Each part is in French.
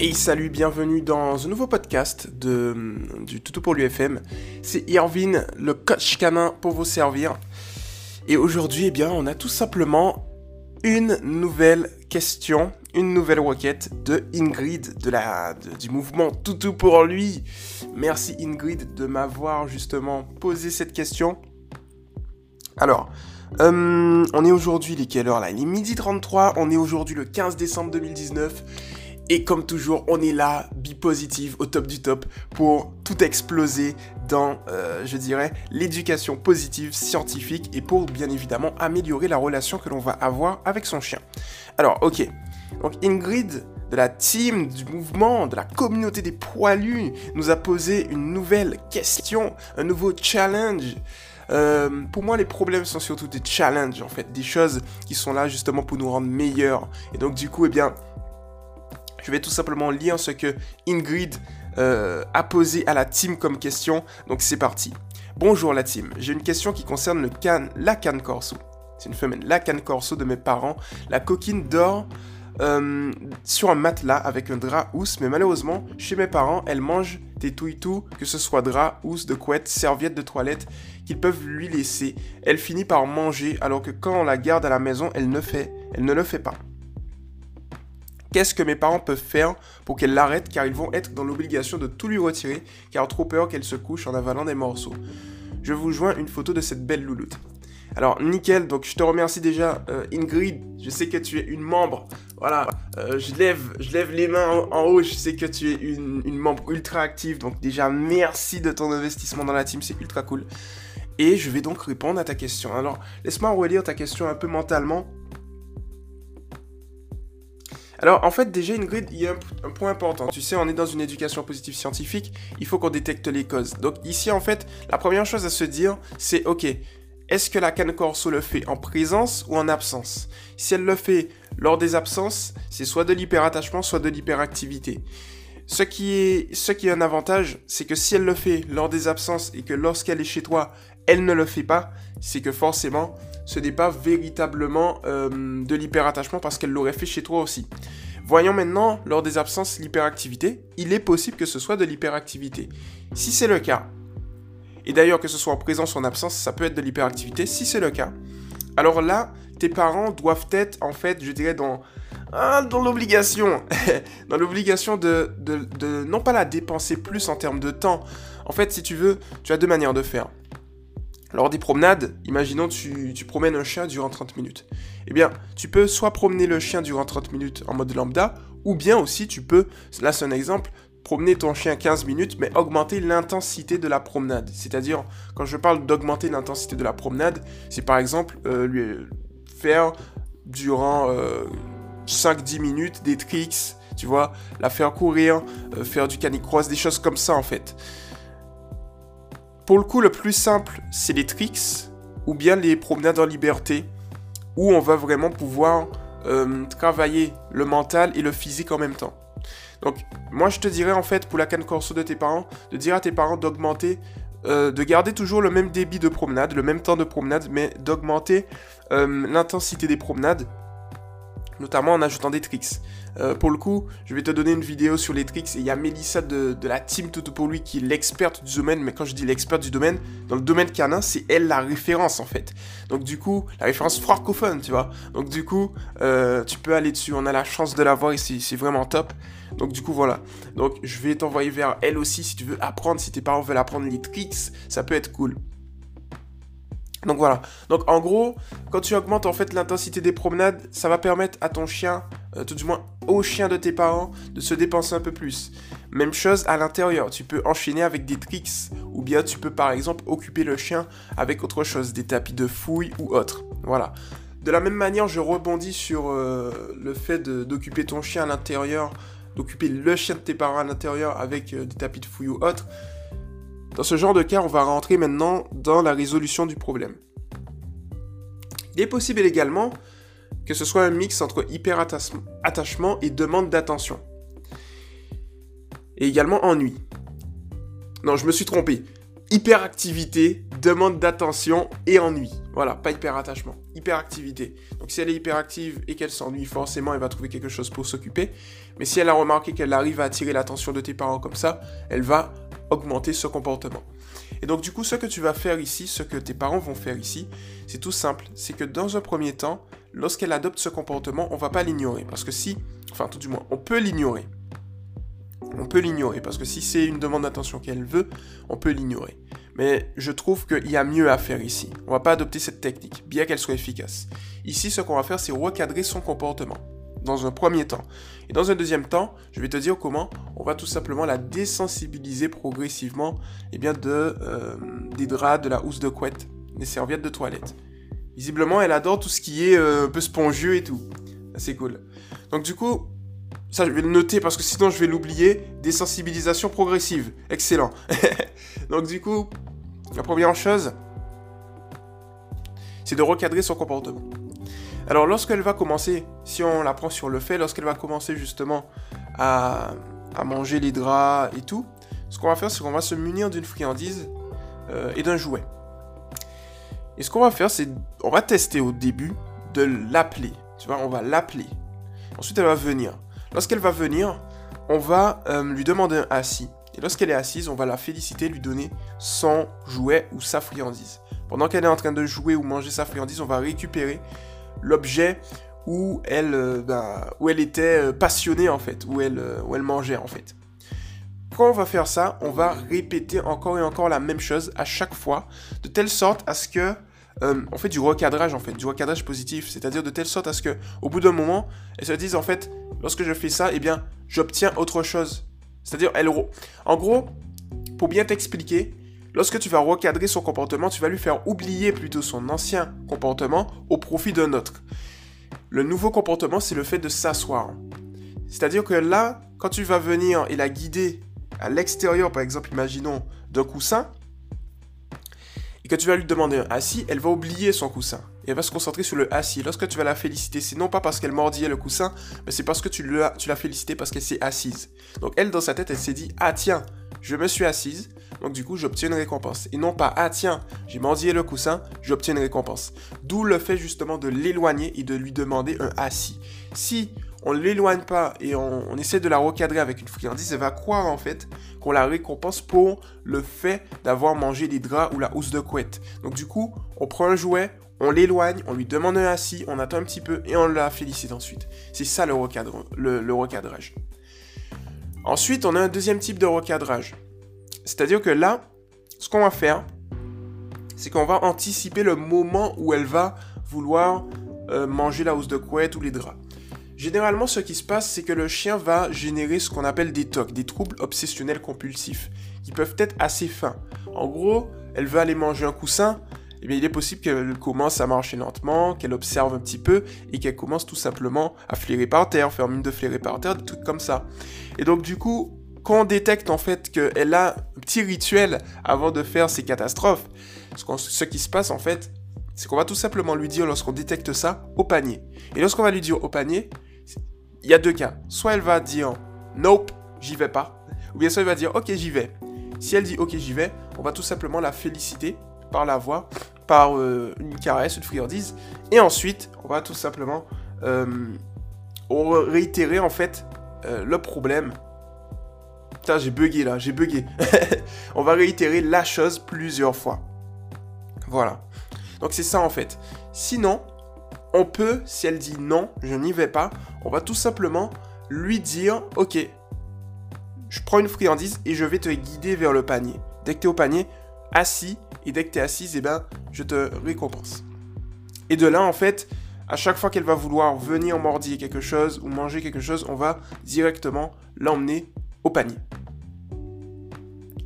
Et salut, bienvenue dans un nouveau podcast de, du Toutou pour l'UFM. C'est Irvine, le coach canin pour vous servir. Et aujourd'hui, eh bien, on a tout simplement une nouvelle question, une nouvelle requête de Ingrid de la, du mouvement Toutou pour lui. Merci Ingrid de m'avoir justement posé cette question. Alors, euh, on est aujourd'hui, il est quelle heure là? Il est midi 33, on est aujourd'hui le 15 décembre 2019. Et comme toujours, on est là, bi-positive, au top du top, pour tout exploser dans, euh, je dirais, l'éducation positive scientifique et pour bien évidemment améliorer la relation que l'on va avoir avec son chien. Alors, ok. Donc Ingrid de la team, du mouvement, de la communauté des poilus, nous a posé une nouvelle question, un nouveau challenge. Euh, pour moi, les problèmes sont surtout des challenges, en fait, des choses qui sont là justement pour nous rendre meilleurs. Et donc, du coup, eh bien, je vais tout simplement lire ce que Ingrid euh, a posé à la team comme question. Donc c'est parti. Bonjour la team, j'ai une question qui concerne la canne corso. C'est une femelle, la canne corso de mes parents. La coquine dort euh, sur un matelas avec un drap housse, mais malheureusement, chez mes parents, elle mange des tout que ce soit drap, housse, de couette, serviette de toilette, qu'ils peuvent lui laisser. Elle finit par manger, alors que quand on la garde à la maison, elle ne, fait, elle ne le fait pas. Qu'est-ce que mes parents peuvent faire pour qu'elle l'arrête car ils vont être dans l'obligation de tout lui retirer car trop peur qu'elle se couche en avalant des morceaux. Je vous joins une photo de cette belle louloute. Alors nickel, donc je te remercie déjà euh, Ingrid, je sais que tu es une membre, voilà, euh, je, lève, je lève les mains en, haut, je sais que tu es une, une, membre ultra active, donc déjà merci de ton investissement dans la team, c'est ultra cool. Et je vais donc répondre à ta question. Alors laisse-moi relire ta question un peu mentalement alors, en fait, déjà, Ingrid, il y a un, point important. Tu sais, on est dans une éducation positive scientifique, il faut qu'on détecte les causes. Donc, ici, en fait, la première chose à se dire, c'est OK, est-ce que la canne corso le fait en présence ou en absence? Si elle le fait lors des absences, c'est soit de l'hyperattachement, soit de l'hyperactivité. Ce qui est, ce qui est un avantage, c'est que si elle le fait lors des absences et que lorsqu'elle est chez toi, elle ne le fait pas, c'est que forcément, ce n'est pas véritablement euh, de l'hyperattachement parce qu'elle l'aurait fait chez toi aussi. Voyons maintenant, lors des absences, l'hyperactivité. Il est possible que ce soit de l'hyperactivité. Si c'est le cas, et d'ailleurs que ce soit en présence ou en absence, ça peut être de l'hyperactivité, si c'est le cas, alors là, tes parents doivent être, en fait, je dirais, dans, dans l'obligation, dans l'obligation de, de, de, non pas la dépenser plus en termes de temps. En fait, si tu veux, tu as deux manières de faire. Lors des promenades, imaginons tu, tu promènes un chien durant 30 minutes. Eh bien, tu peux soit promener le chien durant 30 minutes en mode lambda, ou bien aussi tu peux, là c'est un exemple, promener ton chien 15 minutes, mais augmenter l'intensité de la promenade. C'est-à-dire, quand je parle d'augmenter l'intensité de la promenade, c'est par exemple euh, lui faire durant 5-10 euh, minutes des tricks, tu vois, la faire courir, euh, faire du canicross, des choses comme ça en fait. Pour le coup, le plus simple, c'est les tricks ou bien les promenades en liberté où on va vraiment pouvoir euh, travailler le mental et le physique en même temps. Donc, moi, je te dirais en fait pour la canne corso de tes parents, de dire à tes parents d'augmenter, euh, de garder toujours le même débit de promenade, le même temps de promenade, mais d'augmenter euh, l'intensité des promenades notamment en ajoutant des tricks. Euh, pour le coup, je vais te donner une vidéo sur les tricks et il y a Melissa de, la team Tout pour lui qui est l'experte du domaine, mais quand je dis l'experte du domaine, dans le domaine canin, c'est elle la référence en fait. Donc du coup, la référence francophone, tu vois. Donc du coup, euh, tu peux aller dessus, on a la chance de la voir et c'est vraiment top. Donc du coup, voilà. Donc je vais t'envoyer vers elle aussi si tu veux apprendre, si tes parents veulent apprendre les tricks, ça peut être cool. Donc voilà. Donc en gros, quand tu augmentes en fait l'intensité des promenades, ça va permettre à ton chien, euh, tout du moins au chien de tes parents, de se dépenser un peu plus. Même chose à l'intérieur, tu peux enchaîner avec des tricks ou bien tu peux par exemple occuper le chien avec autre chose, des tapis de fouille ou autre. Voilà. De la même manière, je rebondis sur euh, le fait d'occuper ton chien à l'intérieur, d'occuper le chien de tes parents à l'intérieur avec euh, des tapis de fouille ou autre. Dans ce genre de cas, on va rentrer maintenant dans la résolution du problème. Il possible également que ce soit un mix entre hyper-attachement et demande d'attention. Et également ennui. Non, je me suis trompé. Hyperactivité, demande d'attention et ennui. Voilà, pas hyper-attachement, hyperactivité. Donc si elle est hyperactive et qu'elle s'ennuie, forcément, elle va trouver quelque chose pour s'occuper. Mais si elle a remarqué qu'elle arrive à attirer l'attention de tes parents comme ça, elle va augmenter ce comportement. Et donc du coup, ce que tu vas faire ici, ce que tes parents vont faire ici, c'est tout simple. C'est que dans un premier temps, lorsqu'elle adopte ce comportement, on va pas l'ignorer. Parce que si, enfin tout du moins, on peut l'ignorer. On peut l'ignorer. Parce que si c'est une demande d'attention qu'elle veut, on peut l'ignorer. Mais je trouve qu'il y a mieux à faire ici. On va pas adopter cette technique, bien qu'elle soit efficace. Ici, ce qu'on va faire, c'est recadrer son comportement dans un premier temps. Et dans un deuxième temps, je vais te dire comment on va tout simplement la désensibiliser progressivement eh bien, de, euh, des draps, de la housse de couette, des serviettes de toilette. Visiblement, elle adore tout ce qui est euh, un peu spongieux et tout. C'est cool. Donc du coup, ça je vais le noter parce que sinon je vais l'oublier. Désensibilisation progressive. Excellent. Donc du coup, la première chose, c'est de recadrer son comportement. Alors lorsqu'elle va commencer, si on la prend sur le fait, lorsqu'elle va commencer justement à, manger les draps et tout, ce qu'on va faire, c'est qu'on va se munir d'une friandise euh, et d'un jouet. Et ce qu'on va faire, c'est on va tester au début de l'appeler. Tu vois, on va l'appeler. Ensuite, elle va venir. Lorsqu'elle va venir, on va euh, lui demander un assis. Et lorsqu'elle est assise, on va la féliciter, lui donner son jouet ou sa friandise. Pendant qu'elle est en train de jouer ou manger sa friandise, on va récupérer l'objet où elle, euh, ben, où elle était euh, passionnée en fait, où elle, euh, où elle mangeait en fait. Quand on va faire ça, on va répéter encore et encore la même chose à chaque fois, de telle sorte à ce que on fait du recadrage en fait, du recadrage positif, c'est-à-dire de telle sorte à ce que au bout d'un moment, elle se dise en fait, lorsque je fais ça, eh bien, j'obtiens autre chose. C'est-à-dire, elle, en gros, pour bien t'expliquer, Lorsque tu vas recadrer son comportement, tu vas lui faire oublier plutôt son ancien comportement au profit d'un autre. Le nouveau comportement, c'est le fait de s'asseoir. C'est-à-dire que là, quand tu vas venir et la guider à l'extérieur, par exemple, imaginons, d'un coussin, et que tu vas lui demander un assis, elle va oublier son coussin. Et elle va se concentrer sur le assis. Lorsque tu vas la féliciter, c'est non pas parce qu'elle mordillait le coussin, mais c'est parce que tu l'as, félicité parce qu'elle s'est assise. Donc elle, dans sa tête, elle s'est dit, ah tiens, je me suis assise, donc du coup, j'obtiens une récompense. Et non pas, ah tiens, j'ai mendillé le coussin, j'obtiens une récompense. D'où le fait justement de l'éloigner et de lui demander un assis. Si on ne l'éloigne pas et on, essaie de la recadrer avec une friandise, elle va croire en fait qu'on la récompense pour le fait d'avoir mangé des draps ou la housse de couette. Donc du coup, on prend un jouet, on l'éloigne, on lui demande un assis, on attend un petit peu et on la félicite ensuite. C'est ça le recadrage. Ensuite, on a un deuxième type de recadrage. C'est-à-dire que là, ce qu'on va faire, c'est qu'on va anticiper le moment où elle va vouloir euh, manger la housse de couette ou les draps. Généralement, ce qui se passe, c'est que le chien va générer ce qu'on appelle des TOC, des troubles obsessionnels compulsifs, qui peuvent être assez fins. En gros, elle va aller manger un coussin, et eh bien, il est possible qu'elle commence à marcher lentement, qu'elle observe un petit peu, et qu'elle commence tout simplement à flairer par terre, faire mine de flairer par terre, des trucs comme ça. Et donc, du coup, quand on détecte en fait qu'elle a un petit rituel avant de faire ces catastrophes, ce, qui se passe en fait, c'est qu'on va tout simplement lui dire lorsqu'on détecte ça au panier. Et lorsqu'on va lui dire au panier, il y a deux cas. Soit elle va dire nope, j'y vais pas, ou bien soit elle va dire ok j'y vais. Si elle dit ok j'y vais, on va tout simplement la féliciter par la voix, par euh, une caresse, une friandise, et ensuite on va tout simplement euh, réitérer en fait euh, le problème J'ai bugué là, j'ai bugué. on va réitérer la chose plusieurs fois. Voilà. Donc c'est ça en fait. Sinon, on peut, si elle dit non, je n'y vais pas, on va tout simplement lui dire, ok, je prends une friandise et je vais te guider vers le panier. Dès que tu es au panier, assis, et dès que tu es assise, eh ben, je te récompense. Et de là, en fait, à chaque fois qu'elle va vouloir venir mordiller quelque chose ou manger quelque chose, on va directement l'emmener au panier.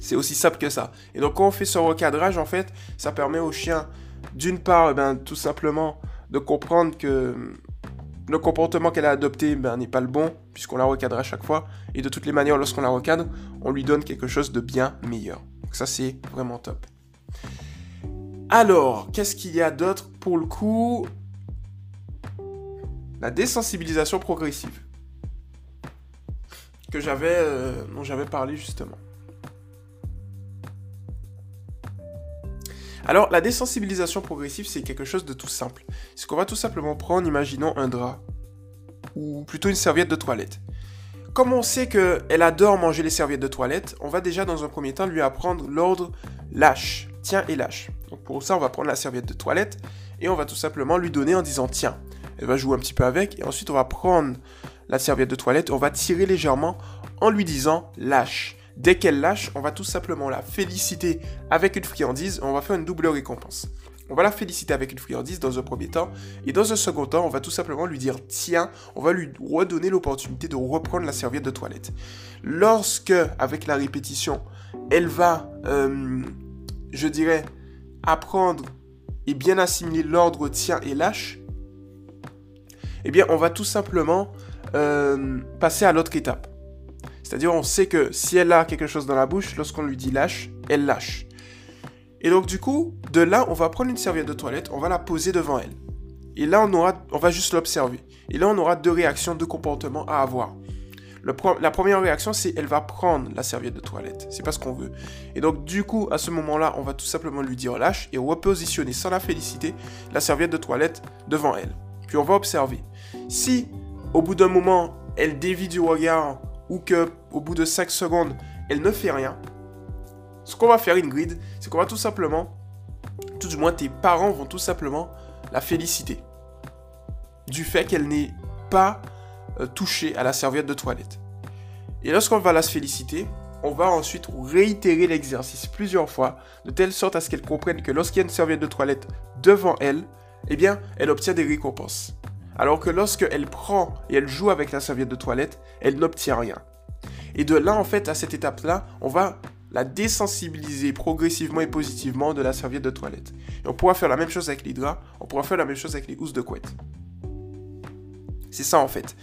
C'est aussi simple que ça. Et donc quand on fait ce recadrage, en fait, ça permet au chien, d'une part, eh ben, tout simplement, de comprendre que le comportement qu'elle a adopté ben, n'est pas le bon, puisqu'on la recadre à chaque fois. Et de toutes les manières, lorsqu'on la recadre, on lui donne quelque chose de bien meilleur. Donc ça, c'est vraiment top. Alors, qu'est-ce qu'il y a d'autre pour le coup? La désensibilisation progressive que j'avais, euh, dont j'avais parlé justement. Alors, la désensibilisation progressive, c'est quelque chose de tout simple. C'est qu'on va tout simplement prendre, imaginons, un drap, ou plutôt une serviette de toilette. Comme on sait qu'elle adore manger les serviettes de toilette, on va déjà dans un premier temps lui apprendre l'ordre lâche. Tiens et lâche. Donc pour ça, on va prendre la serviette de toilette et on va tout simplement lui donner en disant tiens. Elle va jouer un petit peu avec et ensuite on va prendre la serviette de toilette, on va tirer légèrement en lui disant lâche. Dès qu'elle lâche, on va tout simplement la féliciter avec une friandise, on va faire une double récompense. On va la féliciter avec une friandise dans un premier temps, et dans un second temps, on va tout simplement lui dire tiens, on va lui redonner l'opportunité de reprendre la serviette de toilette. Lorsque, avec la répétition, elle va, euh, je dirais, apprendre et bien assimiler l'ordre tiens et lâche, eh bien, on va tout simplement euh, passer à l'autre étape. C'est-à-dire, on sait que si elle a quelque chose dans la bouche, lorsqu'on lui dit lâche, elle lâche. Et donc, du coup, de là, on va prendre une serviette de toilette, on va la poser devant elle. Et là, on, aura, on va juste l'observer. Et là, on aura deux réactions, deux comportements à avoir. la première réaction, c'est elle va prendre la serviette de toilette. C'est pas ce qu'on veut. Et donc, du coup, à ce moment-là, on va tout simplement lui dire lâche et repositionner sans la féliciter la serviette de toilette devant elle. Puis on va observer. Si, au bout d'un moment, elle dévie du regard ou que au bout de 5 secondes, elle ne fait rien, ce qu'on va faire, Ingrid, c'est qu'on va tout simplement, tout du moins tes parents vont tout simplement la féliciter du fait qu'elle n'ait pas euh, touché à la serviette de toilette. Et lorsqu'on va la féliciter, on va ensuite réitérer l'exercice plusieurs fois, de telle sorte à ce qu'elle comprenne que lorsqu'il y a une serviette de toilette devant elle, eh bien, elle obtient des récompenses. Alors que lorsqu'elle prend et elle joue avec la serviette de toilette, elle n'obtient rien. Et de là, en fait, à cette étape-là, on va la désensibiliser progressivement et positivement de la serviette de toilette. Et on pourra faire la même chose avec les on pourra faire la même chose avec les housses de couette. C'est ça en fait.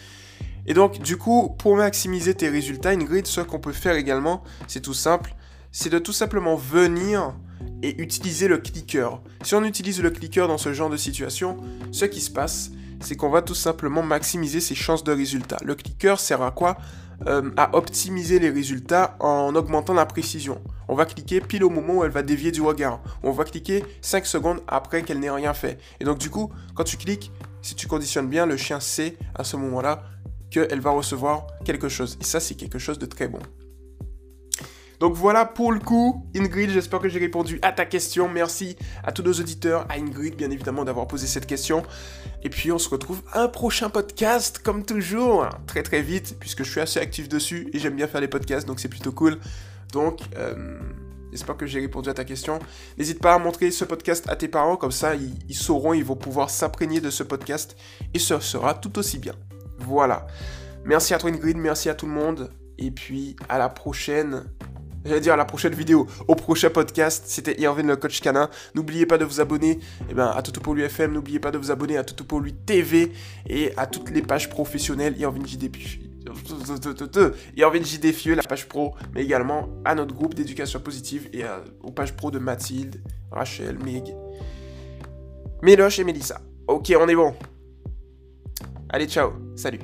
Et donc, du coup, pour maximiser tes résultats, Ingrid, ce qu'on peut faire également, c'est tout simple, c'est de tout simplement venir et utiliser le clicker. Si on utilise le clicker dans ce genre de situation, ce qui se passe, c'est qu'on va tout simplement maximiser ses chances de résultats. Le clicker sert à quoi? Euh, À optimiser les résultats en augmentant la précision. On va cliquer pile au moment où elle va dévier du regard. On va cliquer 5 secondes après qu'elle n'ait rien fait. Et donc du coup, quand tu cliques, si tu conditionnes bien, le chien sait à ce moment-là qu'elle va recevoir quelque chose. Et ça, c'est quelque chose de très bon. Donc voilà pour le coup, Ingrid, j'espère que j'ai répondu à ta question. Merci à tous nos auditeurs, à Ingrid bien évidemment d'avoir posé cette question. Et puis on se retrouve un prochain podcast comme toujours, très très vite, puisque je suis assez actif dessus et j'aime bien faire les podcasts, donc c'est plutôt cool. Donc euh, j'espère que j'ai répondu à ta question. N'hésite pas à montrer ce podcast à tes parents, comme ça ils, ils sauront, ils vont pouvoir s'imprégner de ce podcast et ce sera tout aussi bien. Voilà. Merci à toi Ingrid, merci à tout le monde. Et puis à la prochaine j'allais dire à la prochaine vidéo, au prochain podcast. C'était Irvin le coach canin. N'oubliez pas de vous abonner eh ben, à Toto FM, n'oubliez pas de vous abonner à Toto TV et à toutes les pages professionnelles Irvin JD Irvin JD Fieux, la page pro, mais également à notre groupe d'éducation positive et aux pages pro de Mathilde, Rachel, Meg, Méloche et Mélissa. Ok, on est bon. Allez, ciao, salut.